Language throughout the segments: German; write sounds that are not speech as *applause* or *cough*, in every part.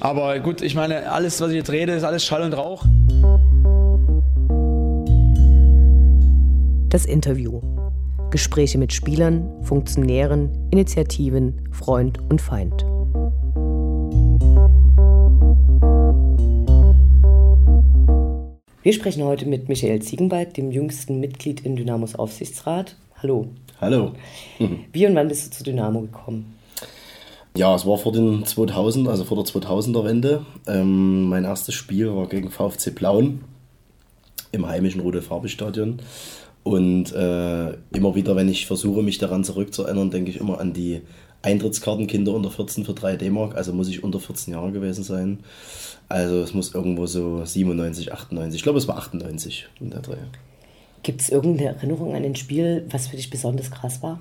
Aber gut, ich meine, alles, was ich jetzt rede, ist alles Schall und Rauch. Das Interview. Gespräche mit Spielern, Funktionären, Initiativen, Freund und Feind. Wir sprechen heute mit Michael Ziegenwald, dem jüngsten Mitglied in Dynamos Aufsichtsrat. Hallo. Hallo. Wie und wann bist du zu Dynamo gekommen? Ja, es war vor den 2000, also vor der 2000er Wende. Ähm, mein erstes Spiel war gegen VfC Plauen im heimischen Rudolf-Harbig-Stadion. Und äh, immer wieder, wenn ich versuche, mich daran zurückzuerinnern, denke ich immer an die Eintrittskarten Kinder unter 14 für 3 D-Mark. Also muss ich unter 14 Jahre gewesen sein. Also es muss irgendwo so 97, 98. Ich glaube, es war 98 in der Dreh. Gibt es irgendeine Erinnerung an ein Spiel, was für dich besonders krass war?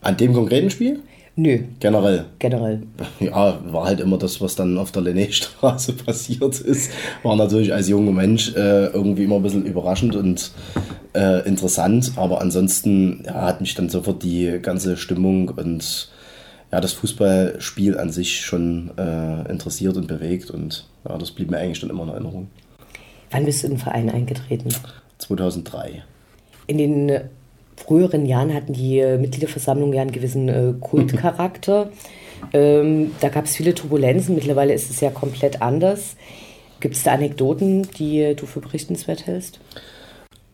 An dem konkreten Spiel? Nö. Generell. Generell. *laughs* Ja, war halt immer das, was dann auf der Linné-Straße *laughs* passiert ist. War natürlich als junger Mensch äh, irgendwie immer ein bisschen überraschend und äh, interessant. Aber ansonsten ja, hat mich dann sofort die ganze Stimmung und ja, das Fußballspiel an sich schon äh, interessiert und bewegt. Und ja, das blieb mir eigentlich dann immer in Erinnerung. Wann bist du in den Verein eingetreten? 2003. In den früheren Jahren hatten die äh, Mitgliederversammlungen ja einen gewissen äh, Kultcharakter. *laughs* ähm, da gab es viele Turbulenzen. Mittlerweile ist es ja komplett anders. Gibt es da Anekdoten, die äh, du für berichtenswert hältst?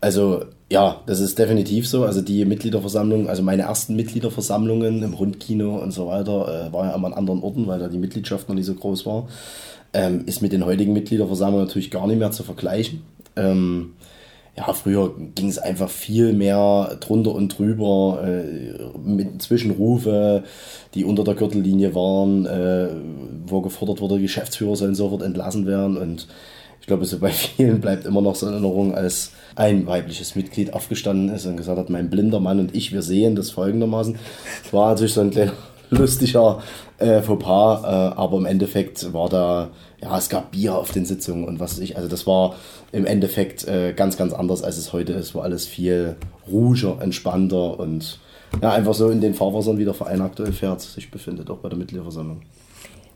Also ja, das ist definitiv so. Also die Mitgliederversammlung, also meine ersten Mitgliederversammlungen im Rundkino und so weiter, äh, war ja immer an anderen Orten, weil da die Mitgliedschaft noch nicht so groß war. Ähm, ist mit den heutigen Mitgliederversammlungen natürlich gar nicht mehr zu vergleichen. Ähm, ja, früher ging es einfach viel mehr drunter und drüber, äh, mit Zwischenrufe, die unter der Gürtellinie waren, äh, wo gefordert wurde, Geschäftsführer sollen sofort entlassen werden. Und ich glaube, so bei *laughs* vielen bleibt immer noch so in Erinnerung, als ein weibliches Mitglied aufgestanden ist und gesagt hat, mein blinder Mann und ich, wir sehen das folgendermaßen. Es war natürlich so ein kleiner lustiger äh, Fauxpas, äh, aber im Endeffekt war da, ja, es gab Bier auf den Sitzungen und was weiß ich, also das war im Endeffekt äh, ganz, ganz anders, als es heute ist, wo alles viel ruhiger, entspannter und ja, einfach so in den Fahrwassern, wie der Verein aktuell fährt, sich befindet, auch bei der Mitgliederversammlung.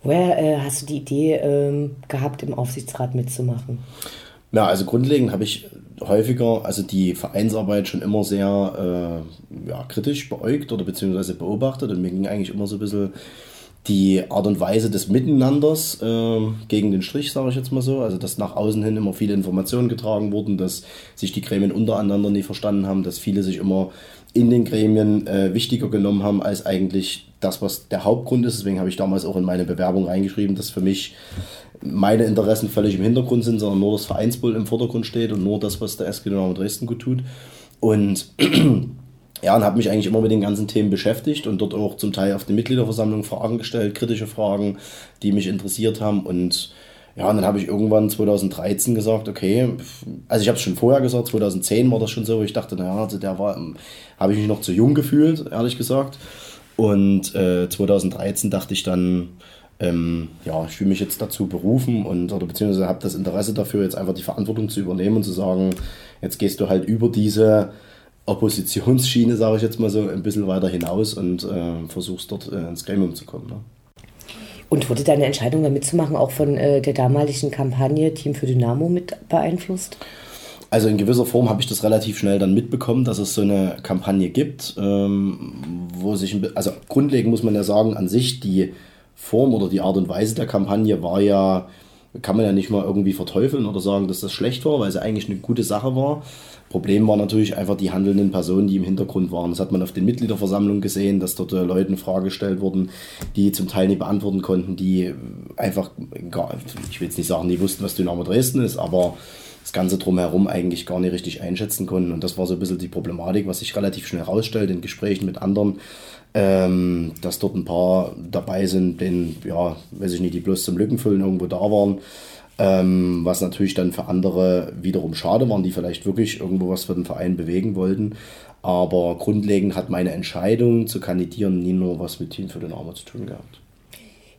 Woher äh, hast du die Idee ähm, gehabt, im Aufsichtsrat mitzumachen? Ja, also grundlegend habe ich häufiger, also die Vereinsarbeit schon immer sehr äh, ja, kritisch beäugt oder beziehungsweise beobachtet und mir ging eigentlich immer so ein bisschen die Art und Weise des Miteinanders äh, gegen den Strich, sage ich jetzt mal so. Also, dass nach außen hin immer viele Informationen getragen wurden, dass sich die Gremien untereinander nie verstanden haben, dass viele sich immer in den Gremien äh, wichtiger genommen haben als eigentlich das, was der Hauptgrund ist. Deswegen habe ich damals auch in meine Bewerbung reingeschrieben, dass für mich meine Interessen völlig im Hintergrund sind, sondern nur das Vereinsbild im Vordergrund steht und nur das, was der SG Dynamo Dresden gut tut. Und *clears throat* ja, und habe mich eigentlich immer mit den ganzen Themen beschäftigt und dort auch zum Teil auf die Mitgliederversammlung Fragen gestellt, kritische Fragen, die mich interessiert haben. Und ja, und dann habe ich irgendwann 2013 gesagt, okay, also ich habe es schon vorher gesagt, 2010 war das schon so, wo ich dachte, naja, also der war, habe ich mich noch zu jung gefühlt, ehrlich gesagt. Und äh, 2013 dachte ich dann, ähm, ja, ich fühle mich jetzt dazu berufen und oder beziehungsweise habe das Interesse dafür, jetzt einfach die Verantwortung zu übernehmen und zu sagen, jetzt gehst du halt über diese Oppositionsschiene, sage ich jetzt mal so, ein bisschen weiter hinaus und äh, versuchst dort äh, ins Gremium zu kommen. Ne? Und wurde deine Entscheidung, da mitzumachen, auch von äh, der damaligen Kampagne Team für Dynamo mit beeinflusst? Also in gewisser Form habe ich das relativ schnell dann mitbekommen, dass es so eine Kampagne gibt, ähm, wo sich, also grundlegend muss man ja sagen, an sich die Form oder die Art und Weise der Kampagne war ja, kann man ja nicht mal irgendwie verteufeln oder sagen, dass das schlecht war, weil es ja eigentlich eine gute Sache war. Problem war natürlich einfach die handelnden Personen, die im Hintergrund waren. Das hat man auf den Mitgliederversammlungen gesehen, dass dort äh, Leuten Fragen gestellt wurden, die zum Teil nicht beantworten konnten, die einfach, gar, ich will jetzt nicht sagen, die wussten, was Dynamo Dresden ist, aber das Ganze drumherum eigentlich gar nicht richtig einschätzen konnten. Und das war so ein bisschen die Problematik, was sich relativ schnell herausstellt in Gesprächen mit anderen, ähm, dass dort ein paar dabei sind, denen, ja, weiß ich nicht, die bloß zum Lückenfüllen irgendwo da waren. Ähm, was natürlich dann für andere wiederum schade waren, die vielleicht wirklich irgendwo was für den Verein bewegen wollten. Aber grundlegend hat meine Entscheidung zu kandidieren nie nur was mit Team für den Arme zu tun gehabt.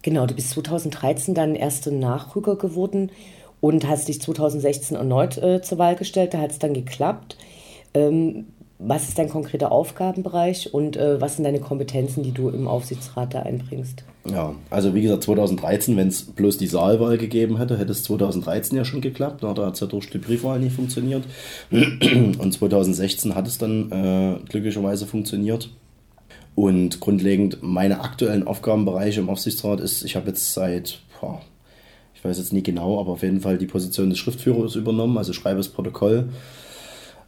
Genau, du bist 2013 dann erste Nachrücker geworden und hast dich 2016 erneut äh, zur Wahl gestellt. Da hat es dann geklappt. Ähm, was ist dein konkreter Aufgabenbereich und äh, was sind deine Kompetenzen, die du im Aufsichtsrat da einbringst? Ja, also wie gesagt, 2013, wenn es bloß die Saalwahl gegeben hätte, hätte es 2013 ja schon geklappt. Na, da hat es ja durch die Briefwahl nicht funktioniert. *clears throat* Und 2016 hat es dann äh, glücklicherweise funktioniert. Und grundlegend meine aktuellen Aufgabenbereiche im Aufsichtsrat ist, ich habe jetzt seit, boah, ich weiß jetzt nicht genau, aber auf jeden Fall die Position des Schriftführers übernommen, also schreibe das Protokoll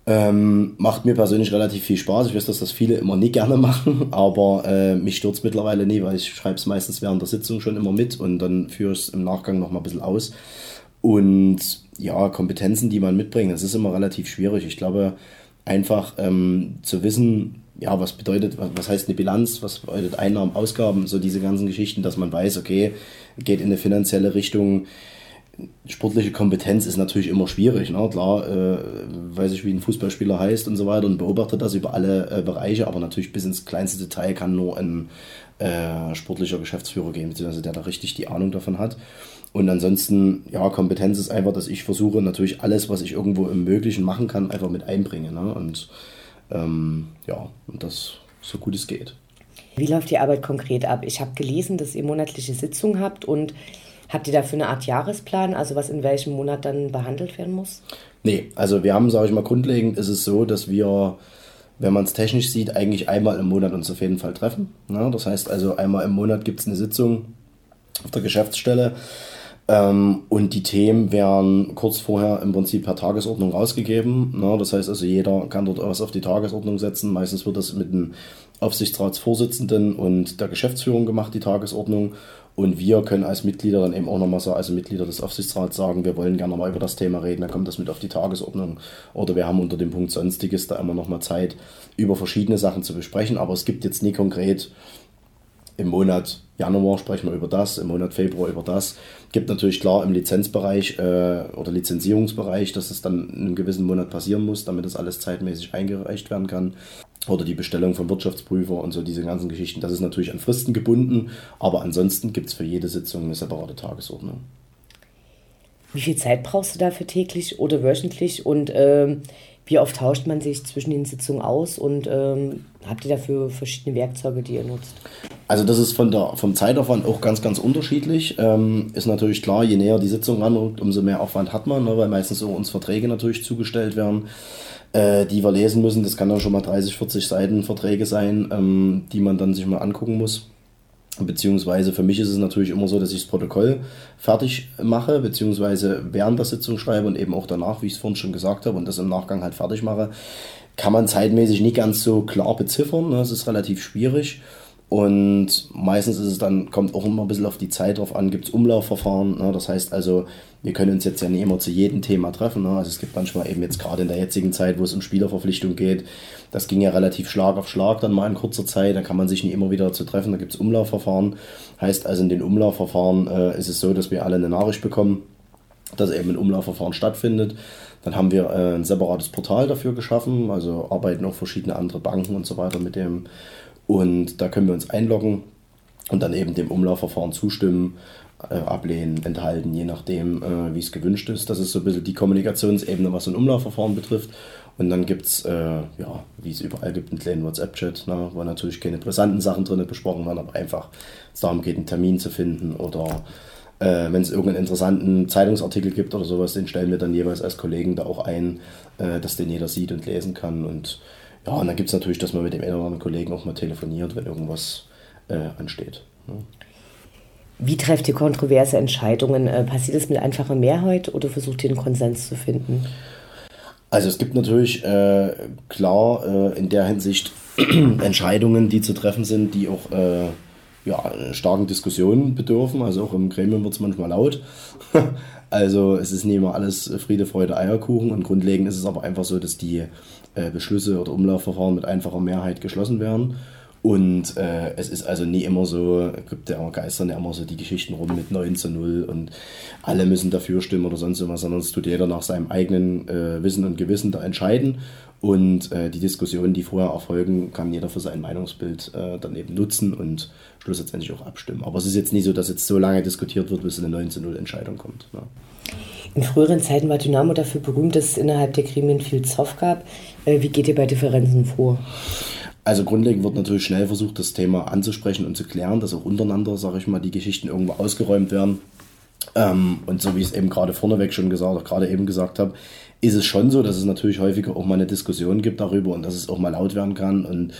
ähm, macht mir persönlich relativ viel Spaß. Ich weiß, dass das viele immer nicht gerne machen, *laughs* aber äh, mich stört es mittlerweile nie, weil ich schreibe es meistens während der Sitzung schon immer mit und dann führe ich es im Nachgang nochmal ein bisschen aus. Und ja, Kompetenzen, die man mitbringt, das ist immer relativ schwierig. Ich glaube, einfach ähm, zu wissen, ja, was bedeutet, was heißt eine Bilanz, was bedeutet Einnahmen, Ausgaben, so diese ganzen Geschichten, dass man weiß, okay, geht in eine finanzielle Richtung, sportliche Kompetenz ist natürlich immer schwierig. Ne? Klar, äh, weiß ich, wie ein Fußballspieler heißt und so weiter und beobachtet das über alle äh, Bereiche, aber natürlich bis ins kleinste Detail kann nur ein äh, sportlicher Geschäftsführer gehen, beziehungsweise der da richtig die Ahnung davon hat. Und ansonsten, ja, Kompetenz ist einfach, dass ich versuche, natürlich alles, was ich irgendwo im Möglichen machen kann, einfach mit einbringen. Ne? Und ähm, ja, und das so gut es geht. Wie läuft die Arbeit konkret ab? Ich habe gelesen, dass ihr monatliche Sitzungen habt und Habt ihr dafür eine Art Jahresplan, also was in welchem Monat dann behandelt werden muss? Nee, also wir haben, sage ich mal, grundlegend ist es so, dass wir, wenn man es technisch sieht, eigentlich einmal im Monat uns auf jeden Fall treffen. Ja, das heißt also, einmal im Monat gibt es eine Sitzung auf der Geschäftsstelle. Ähm, und die Themen werden kurz vorher im Prinzip per Tagesordnung rausgegeben. Ja, das heißt also, jeder kann dort was auf die Tagesordnung setzen. Meistens wird das mit dem Aufsichtsratsvorsitzenden und der Geschäftsführung gemacht, die Tagesordnung. Und wir können als Mitglieder dann eben auch nochmal sagen, also Mitglieder des Aufsichtsrats sagen, wir wollen gerne mal über das Thema reden, dann kommt das mit auf die Tagesordnung. Oder wir haben unter dem Punkt Sonstiges da immer nochmal Zeit, über verschiedene Sachen zu besprechen. Aber es gibt jetzt nie konkret im Monat Januar sprechen wir über das, im Monat Februar über das. Gibt natürlich klar im Lizenzbereich äh, oder Lizenzierungsbereich, dass es dann in einem gewissen Monat passieren muss, damit das alles zeitmäßig eingereicht werden kann oder die Bestellung von Wirtschaftsprüfer und so diese ganzen Geschichten. Das ist natürlich an Fristen gebunden, aber ansonsten gibt es für jede Sitzung eine separate Tagesordnung. Wie viel Zeit brauchst du dafür täglich oder wöchentlich und ähm, wie oft tauscht man sich zwischen den Sitzungen aus und ähm, habt ihr dafür verschiedene Werkzeuge, die ihr nutzt? Also das ist von der, vom Zeitaufwand auch ganz, ganz unterschiedlich. Ähm, ist natürlich klar, je näher die Sitzung ranrückt, umso mehr Aufwand hat man, ne, weil meistens so uns Verträge natürlich zugestellt werden äh, die wir lesen müssen. Das kann dann schon mal 30, 40 Seiten Verträge sein, ähm, die man dann sich mal angucken muss. Beziehungsweise für mich ist es natürlich immer so, dass ich das Protokoll fertig mache, beziehungsweise während der Sitzung schreibe und eben auch danach, wie ich es vorhin schon gesagt habe, und das im Nachgang halt fertig mache, kann man zeitmäßig nicht ganz so klar beziffern. Ne? Das ist relativ schwierig. Und meistens ist es dann, kommt auch immer ein bisschen auf die Zeit drauf an, gibt es Umlaufverfahren. Ne? Das heißt also, wir können uns jetzt ja nicht immer zu jedem Thema treffen. Ne? Also es gibt manchmal eben jetzt gerade in der jetzigen Zeit, wo es um Spielerverpflichtung geht, das ging ja relativ Schlag auf Schlag dann mal in kurzer Zeit, da kann man sich nicht immer wieder dazu treffen, da gibt es Umlaufverfahren. Heißt also, in den Umlaufverfahren äh, ist es so, dass wir alle eine Nachricht bekommen, dass eben ein Umlaufverfahren stattfindet. Dann haben wir äh, ein separates Portal dafür geschaffen, also arbeiten auch verschiedene andere Banken und so weiter mit dem und da können wir uns einloggen und dann eben dem Umlaufverfahren zustimmen, äh, ablehnen, enthalten, je nachdem, äh, wie es gewünscht ist. Das ist so ein bisschen die Kommunikationsebene, was ein Umlaufverfahren betrifft. Und dann gibt es, äh, ja, wie es überall gibt, einen kleinen WhatsApp-Chat, ne, wo natürlich keine brisanten Sachen drin besprochen werden, aber einfach es darum geht, einen Termin zu finden oder äh, wenn es irgendeinen interessanten Zeitungsartikel gibt oder sowas, den stellen wir dann jeweils als Kollegen da auch ein, äh, dass den jeder sieht und lesen kann. Und ja, und dann gibt es natürlich, dass man mit dem einen oder anderen Kollegen auch mal telefoniert, wenn irgendwas äh, ansteht. Ne? Wie trefft ihr kontroverse Entscheidungen? Äh, passiert es mit einfacher Mehrheit oder versucht ihr einen Konsens zu finden? Also es gibt natürlich äh, klar äh, in der Hinsicht *clears throat* Entscheidungen, die zu treffen sind, die auch äh, ja, starken Diskussionen bedürfen. Also auch im Gremium wird es manchmal laut. *laughs* also es ist nicht immer alles Friede, Freude, Eierkuchen. Und grundlegend ist es aber einfach so, dass die äh, Beschlüsse oder Umlaufverfahren mit einfacher Mehrheit geschlossen werden. Und äh, es ist also nie immer so, gibt ja geistern ja immer so die Geschichten rum mit 9 zu 0 und alle müssen dafür stimmen oder sonst was, sondern es tut jeder nach seinem eigenen äh, Wissen und Gewissen da entscheiden. Und äh, die Diskussionen, die vorher erfolgen, kann jeder für sein Meinungsbild äh, dann eben nutzen und schlussendlich auch abstimmen. Aber es ist jetzt nicht so, dass jetzt so lange diskutiert wird, bis eine 9 zu 0 Entscheidung kommt. Ne? In früheren Zeiten war Dynamo dafür berühmt, dass es innerhalb der Gremien viel Zoff gab. Äh, wie geht ihr bei Differenzen vor? Also grundlegend wird natürlich schnell versucht, das Thema anzusprechen und zu klären, dass auch untereinander, sage ich mal, die Geschichten irgendwo ausgeräumt werden. Ähm, und so wie ich es eben gerade vorneweg schon gesagt, gerade eben gesagt habe, ist es schon so, dass es natürlich häufiger auch mal eine Diskussion gibt darüber und dass es auch mal laut werden kann und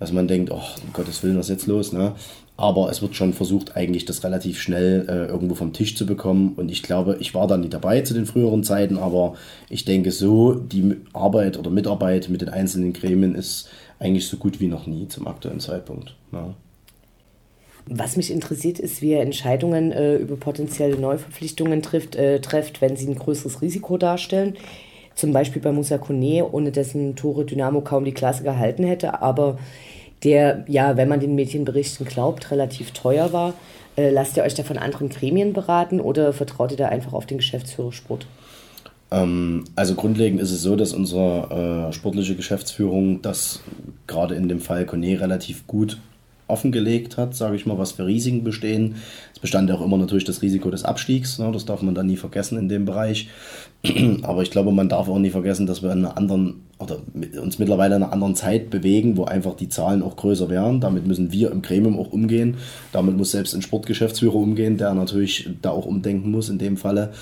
dass man denkt, oh, um Gottes Willen, was ist jetzt los? Ne? Aber es wird schon versucht, eigentlich das relativ schnell äh, irgendwo vom Tisch zu bekommen. Und ich glaube, ich war da nicht dabei zu den früheren Zeiten, aber ich denke so, die Arbeit oder Mitarbeit mit den einzelnen Gremien ist eigentlich so gut wie noch nie zum aktuellen Zeitpunkt. Ja. Was mich interessiert, ist, wie ihr Entscheidungen äh, über potenzielle Neuverpflichtungen trifft, äh, trefft, wenn sie ein größeres Risiko darstellen. Zum Beispiel bei Musa Kone, ohne dessen Tore Dynamo kaum die Klasse gehalten hätte, aber der, ja, wenn man den Medienberichten glaubt, relativ teuer war. Äh, lasst ihr euch da von anderen Gremien beraten oder vertraut ihr da einfach auf den Geschäftsführer Sport? Ähm, also grundlegend ist es so, dass unsere äh, sportliche Geschäftsführung das gerade in dem Fall Kone relativ gut offengelegt hat, sage ich mal, was für Risiken bestehen. Es bestand ja auch immer natürlich das Risiko des Abstiegs, ne, das darf man dann nie vergessen in dem Bereich. *clears throat* Aber ich glaube, man darf auch nie vergessen, dass wir in einer anderen oder uns mittlerweile in einer anderen Zeit bewegen, wo einfach die Zahlen auch größer werden. Damit müssen wir im Gremium auch umgehen. Damit muss selbst ein Sportgeschäftsführer umgehen, der natürlich da auch umdenken muss in dem Falle.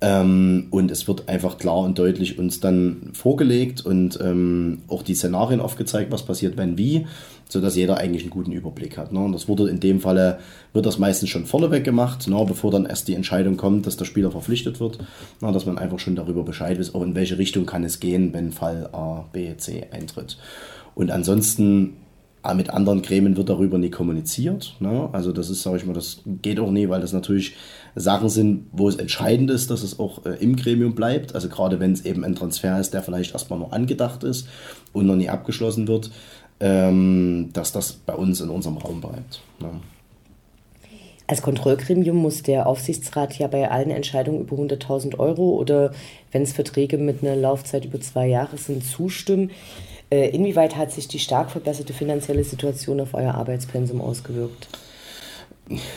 Ähm, und es wird einfach klar und deutlich uns dann vorgelegt und ähm, auch die Szenarien aufgezeigt, was passiert, wenn wie, sodass jeder eigentlich einen guten Überblick hat. Ne? Und das wurde in dem Falle, wird das meistens schon vorneweg gemacht, ne? bevor dann erst die Entscheidung kommt, dass der Spieler verpflichtet wird, ne? dass man einfach schon darüber Bescheid weiß, auch in welche Richtung kann es gehen, wenn Fall A, B, C eintritt. Und ansonsten Ah, mit anderen Gremien wird darüber nie kommuniziert. Ne? Also das ist, sage ich mal, das geht auch nie, weil das natürlich Sachen sind, wo es entscheidend ist, dass es auch äh, im Gremium bleibt. Also gerade wenn es eben ein Transfer ist, der vielleicht erstmal nur angedacht ist und noch nie abgeschlossen wird, ähm, dass das bei uns in unserem Raum bleibt. Ne? Als Kontrollgremium muss der Aufsichtsrat ja bei allen Entscheidungen über 100.000 Euro oder wenn es Verträge mit einer Laufzeit über zwei Jahre sind, zustimmen. Äh, inwieweit hat sich die stark verbesserte finanzielle Situation auf euer Arbeitspensum ausgewirkt?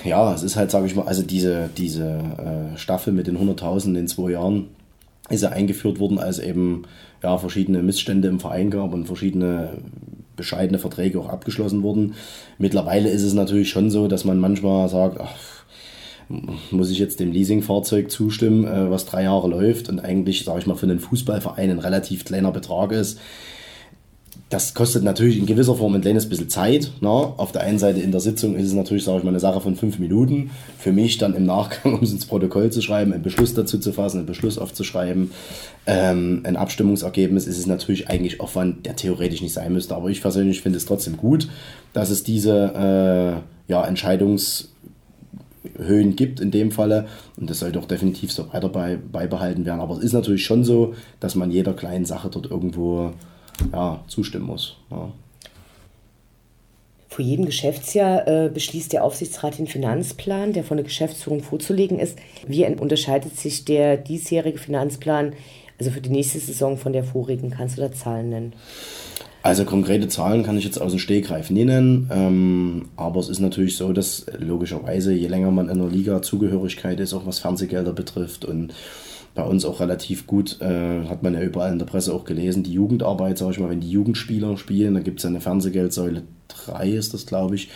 Ja, es ist halt, sage ich mal, also diese, diese äh, Staffel mit den 100.000 in zwei Jahren ist ja eingeführt worden, als eben ja, verschiedene Missstände im Verein gab und verschiedene bescheidene Verträge auch abgeschlossen wurden. Mittlerweile ist es natürlich schon so, dass man manchmal sagt, ach, muss ich jetzt dem Leasingfahrzeug zustimmen, äh, was drei Jahre läuft und eigentlich, sage ich mal, für einen Fußballverein ein relativ kleiner Betrag ist das kostet natürlich in gewisser Form ein kleines bisschen Zeit. Ne? Auf der einen Seite in der Sitzung ist es natürlich, sage ich mal, eine Sache von fünf Minuten. Für mich dann im Nachgang, *laughs* um es ins Protokoll zu schreiben, einen Beschluss dazu zu fassen, einen Beschluss aufzuschreiben, ähm, ein Abstimmungsergebnis, ist es natürlich eigentlich Aufwand, der theoretisch nicht sein müsste. Aber ich persönlich finde es trotzdem gut, dass es diese äh, ja, Entscheidungs- gibt in dem Falle. Und das sollte auch definitiv so weiter bei, beibehalten werden. Aber es ist natürlich schon so, dass man jeder kleinen Sache dort irgendwo ja, zustimmen muss. Ja. Vor jedem Geschäftsjahr äh, beschließt der Aufsichtsrat den Finanzplan, der von der Geschäftsführung vorzulegen ist. Wie unterscheidet sich der diesjährige Finanzplan, also für die nächste Saison, von der vorigen? Kannst du da Zahlen nennen? Also konkrete Zahlen kann ich jetzt aus dem Stegreif nennen, ähm, aber es ist natürlich so, dass logischerweise, je länger man in der Liga Zugehörigkeit ist, auch was Fernsehgelder betrifft und bei uns auch relativ gut, äh, hat man ja überall in der Presse auch gelesen, die Jugendarbeit, sag ich mal, wenn die Jugendspieler spielen, da gibt es eine Fernsehgeldsäule 3 ist das, glaube ich,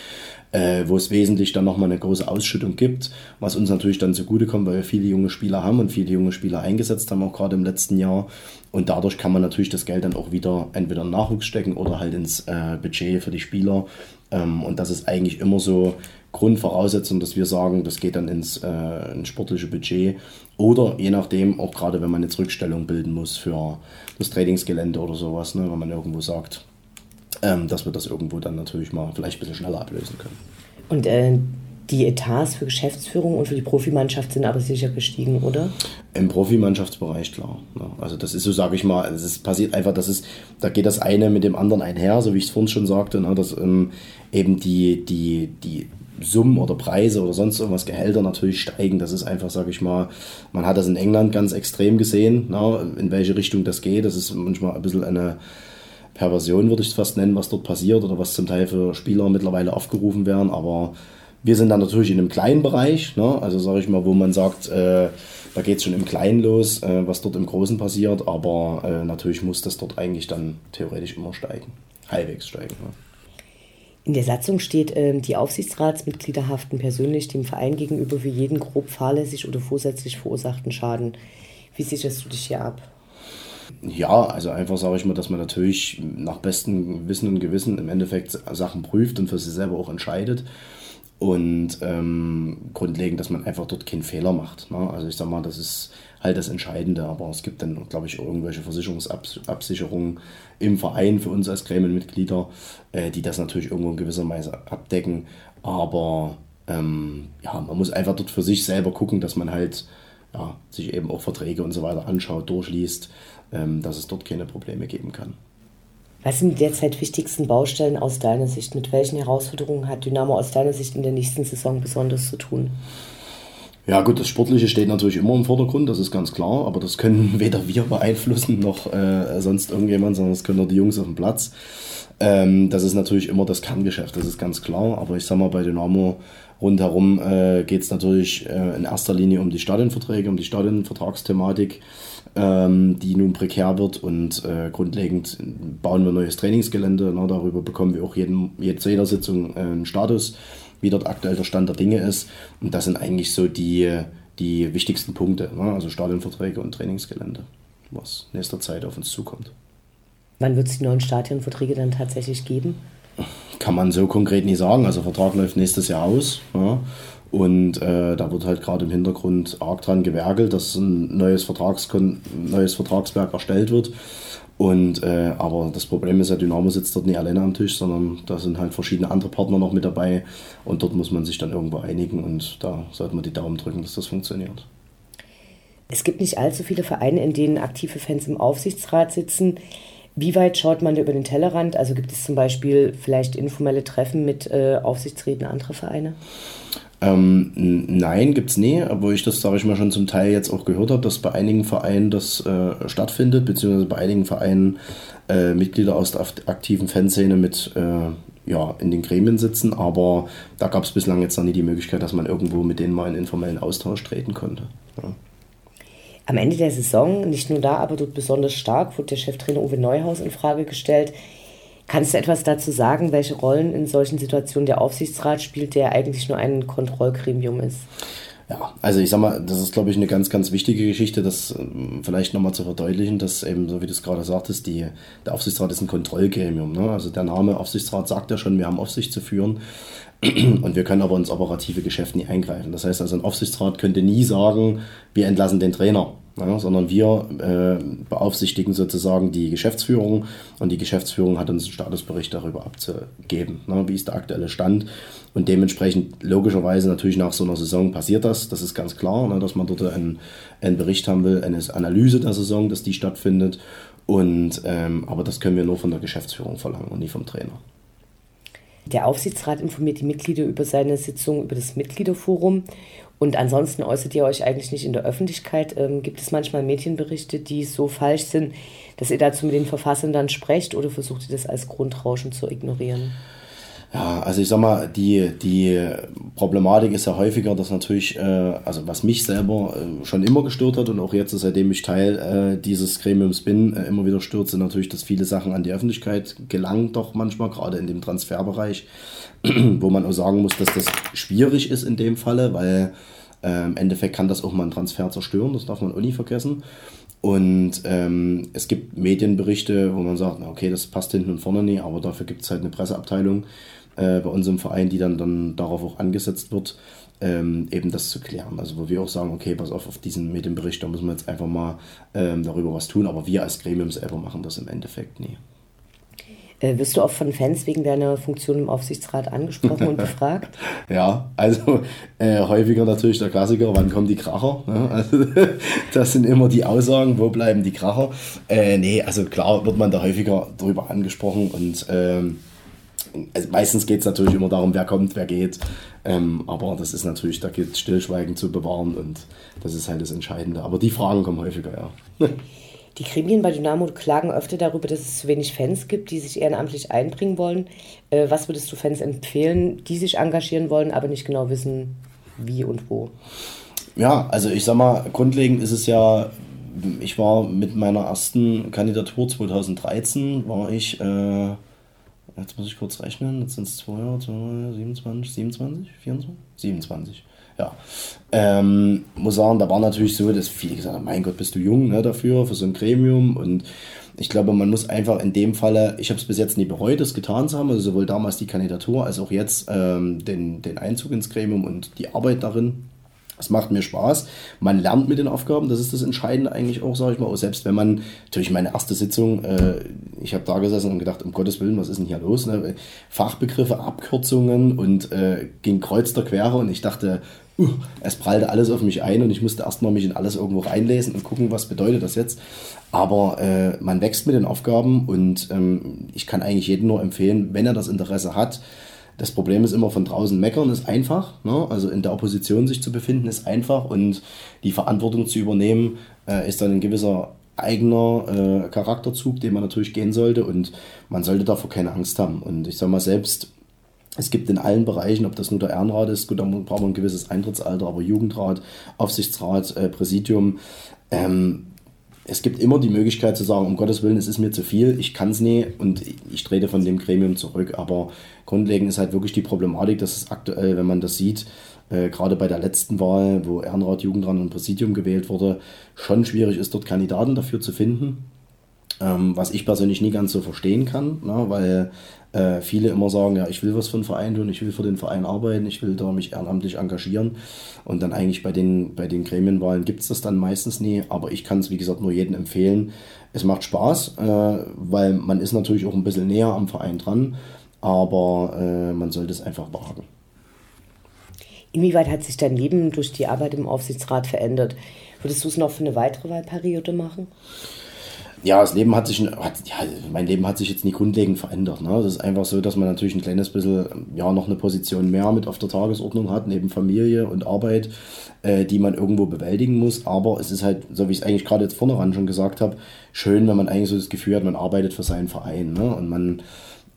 äh, wo es wesentlich dann nochmal eine große Ausschüttung gibt, was uns natürlich dann zugutekommt, weil wir viele junge Spieler haben und viele junge Spieler eingesetzt haben, auch gerade im letzten Jahr. Und dadurch kann man natürlich das Geld dann auch wieder entweder in Nachwuchs stecken oder halt ins äh, Budget für die Spieler. Ähm, und das ist eigentlich immer so Grundvoraussetzung, dass wir sagen, das geht dann ins, äh, ins sportliche Budget oder je nachdem, auch gerade wenn man jetzt Rückstellung bilden muss für das Trainingsgelände oder sowas, ne, wenn man irgendwo sagt, ähm, dass wir das irgendwo dann natürlich mal vielleicht ein bisschen schneller ablösen können. Und äh, Die Etats für Geschäftsführung und für die Profimannschaft sind aber sicher gestiegen, oder? Im Profimannschaftsbereich, klar. Also das ist so, sage ich mal, es passiert einfach, das ist, da geht das eine mit dem anderen einher, so wie ich es vorhin schon sagte, ne, dass ähm, eben die, die, die Summen oder Preise oder sonst irgendwas, Gehälter natürlich steigen. Das ist einfach, sage ich mal, man hat das in England ganz extrem gesehen, ne, in welche Richtung das geht. Das ist manchmal ein bisschen eine Perversion, würde ich es fast nennen, was dort passiert oder was zum Teil für Spieler mittlerweile aufgerufen werden, aber wir sind dann natürlich in einem kleinen Bereich, ne? also sage ich mal, wo man sagt, äh, da geht es schon im Kleinen los, äh, was dort im Großen passiert, aber äh, natürlich muss das dort eigentlich dann theoretisch immer steigen, halbwegs steigen. Ne? In der Satzung steht, äh, die Aufsichtsratsmitglieder haften persönlich dem Verein gegenüber für jeden grob fahrlässig oder vorsätzlich verursachten Schaden. Wie sicherst du dich hier ab? Ja, also einfach sage ich mal, dass man natürlich nach bestem Wissen und Gewissen im Endeffekt Sachen prüft und für sich selber auch entscheidet und ähm, grundlegend, dass man einfach dort keinen Fehler macht. Ne? Also ich sag mal, das ist halt das Entscheidende, aber es gibt dann, glaube ich, irgendwelche Versicherungsabsicherungen im Verein für uns als Gremienmitglieder, äh, die das natürlich irgendwo in gewisser Weise abdecken, aber ähm, ja, man muss einfach dort für sich selber gucken, dass man halt ja, sich eben auch Verträge und so weiter anschaut, durchliest, ähm, dass es dort keine Probleme geben kann. Was sind die derzeit wichtigsten Baustellen aus deiner Sicht? Mit welchen Herausforderungen hat Dynamo aus deiner Sicht in der nächsten Saison besonders zu tun? Ja gut, das Sportliche steht natürlich immer im Vordergrund, das ist ganz klar, aber das können *laughs* weder wir beeinflussen noch äh, sonst irgendjemand, sondern das können nur die Jungs auf dem Platz. Ähm, das ist natürlich immer das Kerngeschäft, das ist ganz klar, aber ich sag mal, bei Dynamo rundherum äh, geht es natürlich äh, in erster Linie um die Stadionverträge, um die Stadionvertragsthematik ähm, die nun prekär wird und äh, grundlegend bauen wir neues Trainingsgelände. Na, darüber bekommen wir auch jeden, zu jeder Sitzung äh, einen Status, wie dort aktuell der Stand der Dinge ist. Und das sind eigentlich so die, die wichtigsten Punkte, ne? also Stadionverträge und Trainingsgelände, was nächster Zeit auf uns zukommt. Wann wird es die neuen Stadionverträge dann tatsächlich geben? Kann man so konkret nie sagen. Also Vertrag läuft nächstes Jahr aus. Ja. Und äh, da wird halt gerade im Hintergrund arg dran gewerkelt, dass ein neues, Vertragskon neues Vertragswerk erstellt wird. Und, äh, aber das Problem ist ja, Dynamo sitzt dort nicht alleine am Tisch, sondern da sind halt verschiedene andere Partner noch mit dabei und dort muss man sich dann irgendwo einigen und da sollte man die Daumen drücken, dass das funktioniert. Es gibt nicht allzu viele Vereine, in denen aktive Fans im Aufsichtsrat sitzen. Wie weit schaut man da über den Tellerrand? Also gibt es zum Beispiel vielleicht informelle Treffen mit äh, Aufsichtsräten anderer Vereine? Ähm, nein, es nie, aber ich das, sage ich mal, schon zum Teil jetzt auch gehört habe, dass bei einigen Vereinen das äh, stattfindet, beziehungsweise bei einigen Vereinen äh, Mitglieder aus der aktiven Fanszene mit äh, ja, in den Gremien sitzen, aber da gab es bislang jetzt noch nie die Möglichkeit, dass man irgendwo mit denen mal in informellen Austausch treten konnte. Ja. Am Ende der Saison, nicht nur da, aber dort besonders stark, wurde der Cheftrainer Uwe Neuhaus in Frage gestellt. Kannst du etwas dazu sagen, welche Rollen in solchen Situationen der Aufsichtsrat spielt, der eigentlich nur ein Kontrollgremium ist? Ja, also ich sag mal, das ist, glaube ich, eine ganz, ganz wichtige Geschichte, das ähm, vielleicht nochmal zu verdeutlichen, dass eben, so wie du es gerade sagtest, die, der Aufsichtsrat ist ein Kontrollgremium. Ne? Also der Name Aufsichtsrat sagt ja schon, wir haben Aufsicht zu führen *clears throat* und wir können aber ins operative Geschäft nie eingreifen. Das heißt also, ein Aufsichtsrat könnte nie sagen, wir entlassen den Trainer ja, sondern wir äh, beaufsichtigen sozusagen die Geschäftsführung und die Geschäftsführung hat uns einen Statusbericht darüber abzugeben, ne, wie ist der aktuelle Stand. Und dementsprechend logischerweise natürlich nach so einer Saison passiert das, das ist ganz klar, ne, dass man dort einen, einen Bericht haben will, eine Analyse der Saison, dass die stattfindet. Und ähm, aber das können wir nur von der Geschäftsführung verlangen und nie vom Trainer. Der Aufsichtsrat informiert die Mitglieder über seine Sitzung über das Mitgliederforum und ansonsten äußert ihr euch eigentlich nicht in der Öffentlichkeit. Ähm, gibt es manchmal Medienberichte, die so falsch sind, dass ihr dazu mit den Verfassern dann sprecht oder versucht ihr das als Grundrauschen zu ignorieren? Ja, also ich sag mal, die, die Problematik ist ja häufiger, dass natürlich, äh, also was mich selber äh, schon immer gestört hat und auch jetzt, seitdem ich Teil äh, dieses Gremiums bin, äh, immer wieder stört, sind natürlich, dass viele Sachen an die Öffentlichkeit gelangen, doch manchmal, gerade in dem Transferbereich, *clears throat* wo man auch sagen muss, dass das schwierig ist in dem Falle, weil äh, im Endeffekt kann das auch mal einen Transfer zerstören, das darf man auch nie vergessen. Und ähm, es gibt Medienberichte, wo man sagt, okay, das passt hinten und vorne nie, aber dafür gibt es halt eine Presseabteilung äh, bei uns im Verein, die dann, dann darauf auch angesetzt wird, ähm, eben das zu klären. Also wo wir auch sagen, okay, pass auf, auf diesen Medienbericht, da müssen wir jetzt einfach mal ähm, darüber was tun, aber wir als Gremium selber machen das im Endeffekt nie. Äh, wirst du auch von Fans wegen deiner Funktion im Aufsichtsrat angesprochen und *laughs* befragt? Ja, also äh, häufiger natürlich der Klassiker, wann kommen die Kracher? Ja, also, *laughs* das sind immer die Aussagen, wo bleiben die Kracher? Äh, nee, also klar wird man da häufiger drüber angesprochen und ähm, also meistens geht es natürlich immer darum, wer kommt, wer geht. Ähm, aber das ist natürlich, da gilt Stillschweigen zu bewahren und das ist halt das Entscheidende. Aber die Fragen kommen häufiger, ja. Die Gremien bei Dynamo klagen öfter darüber, dass es zu wenig Fans gibt, die sich ehrenamtlich einbringen wollen. Äh, was würdest du Fans empfehlen, die sich engagieren wollen, aber nicht genau wissen, wie und wo? Ja, also ich sag mal, grundlegend ist es ja, ich war mit meiner ersten Kandidatur 2013, war ich, äh, jetzt muss ich kurz rechnen, jetzt sind es 2 Jahre, 27, 27, 24, 27 ja. Ähm, muss sagen, da war natürlich so, dass viele gesagt haben, mein Gott, bist du jung ne, dafür, für so ein Gremium und ich glaube, man muss einfach in dem Falle, ich habe es bis jetzt nie bereut, das getan zu haben, also sowohl damals die Kandidatur als auch jetzt ähm, den, den Einzug ins Gremium und die Arbeit darin. Es macht mir Spaß. Man lernt mit den Aufgaben, das ist das Entscheidende eigentlich auch, sage ich mal. Auch selbst wenn man, natürlich meine erste Sitzung, äh, ich habe da gesessen und gedacht, um Gottes Willen, was ist denn hier los? Ne? Fachbegriffe, Abkürzungen und äh, ging kreuz der Quere und ich dachte, uh, es prallte alles auf mich ein und ich musste erstmal mich in alles irgendwo reinlesen und gucken, was bedeutet das jetzt. Aber äh, man wächst mit den Aufgaben und ähm, ich kann eigentlich jedem nur empfehlen, wenn er das Interesse hat, das Problem ist immer von draußen meckern ist einfach, ne? also in der Opposition sich zu befinden ist einfach und die Verantwortung zu übernehmen äh, ist dann ein gewisser eigener äh, Charakterzug, den man natürlich gehen sollte und man sollte davor keine Angst haben. Und ich sage mal selbst, es gibt in allen Bereichen, ob das nur der Ehrenrat ist, gut, da braucht man ein gewisses Eintrittsalter, aber Jugendrat, Aufsichtsrat, äh, Präsidium, ähm, es gibt immer die Möglichkeit zu sagen, um Gottes Willen, es ist mir zu viel, ich kann es nie und ich trete von dem Gremium zurück. Aber grundlegend ist halt wirklich die Problematik, dass es aktuell, wenn man das sieht, äh, gerade bei der letzten Wahl, wo Ehrenrat, Jugendrat und Präsidium gewählt wurde, schon schwierig ist, dort Kandidaten dafür zu finden. Ähm, was ich persönlich nie ganz so verstehen kann, ne, weil äh, viele immer sagen, ja, ich will was für den Verein tun, ich will für den Verein arbeiten, ich will da mich ehrenamtlich engagieren. Und dann eigentlich bei den, bei den Gremienwahlen gibt es das dann meistens nie. Aber ich kann es, wie gesagt, nur jedem empfehlen. Es macht Spaß, äh, weil man ist natürlich auch ein bisschen näher am Verein dran, aber äh, man sollte es einfach wagen. Inwieweit hat sich dein Leben durch die Arbeit im Aufsichtsrat verändert? Würdest du es noch für eine weitere Wahlperiode machen? ja, das Leben hat sich, hat, ja, mein Leben hat sich jetzt nicht grundlegend verändert. Ne? Das ist einfach so, dass man natürlich ein kleines bisschen, ja, noch eine Position mehr mit auf der Tagesordnung hat, neben Familie und Arbeit, äh, die man irgendwo bewältigen muss. Aber es ist halt, so wie ich es eigentlich gerade jetzt vorne ran schon gesagt habe, schön, wenn man eigentlich so das Gefühl hat, man arbeitet für seinen Verein. Ne? Und man,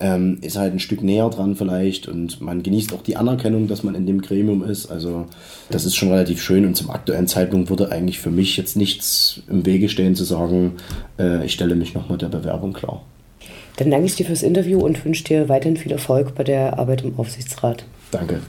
ähm, ist halt ein Stück näher dran vielleicht und man genießt auch die Anerkennung, dass man in dem Gremium ist. Also das ist schon relativ schön und zum aktuellen Zeitpunkt würde eigentlich für mich jetzt nichts im Wege stehen zu sagen, äh, ich stelle mich nochmal der Bewerbung klar. Dann danke ich dir fürs Interview und wünsche dir weiterhin viel Erfolg bei der Arbeit im Aufsichtsrat. Danke.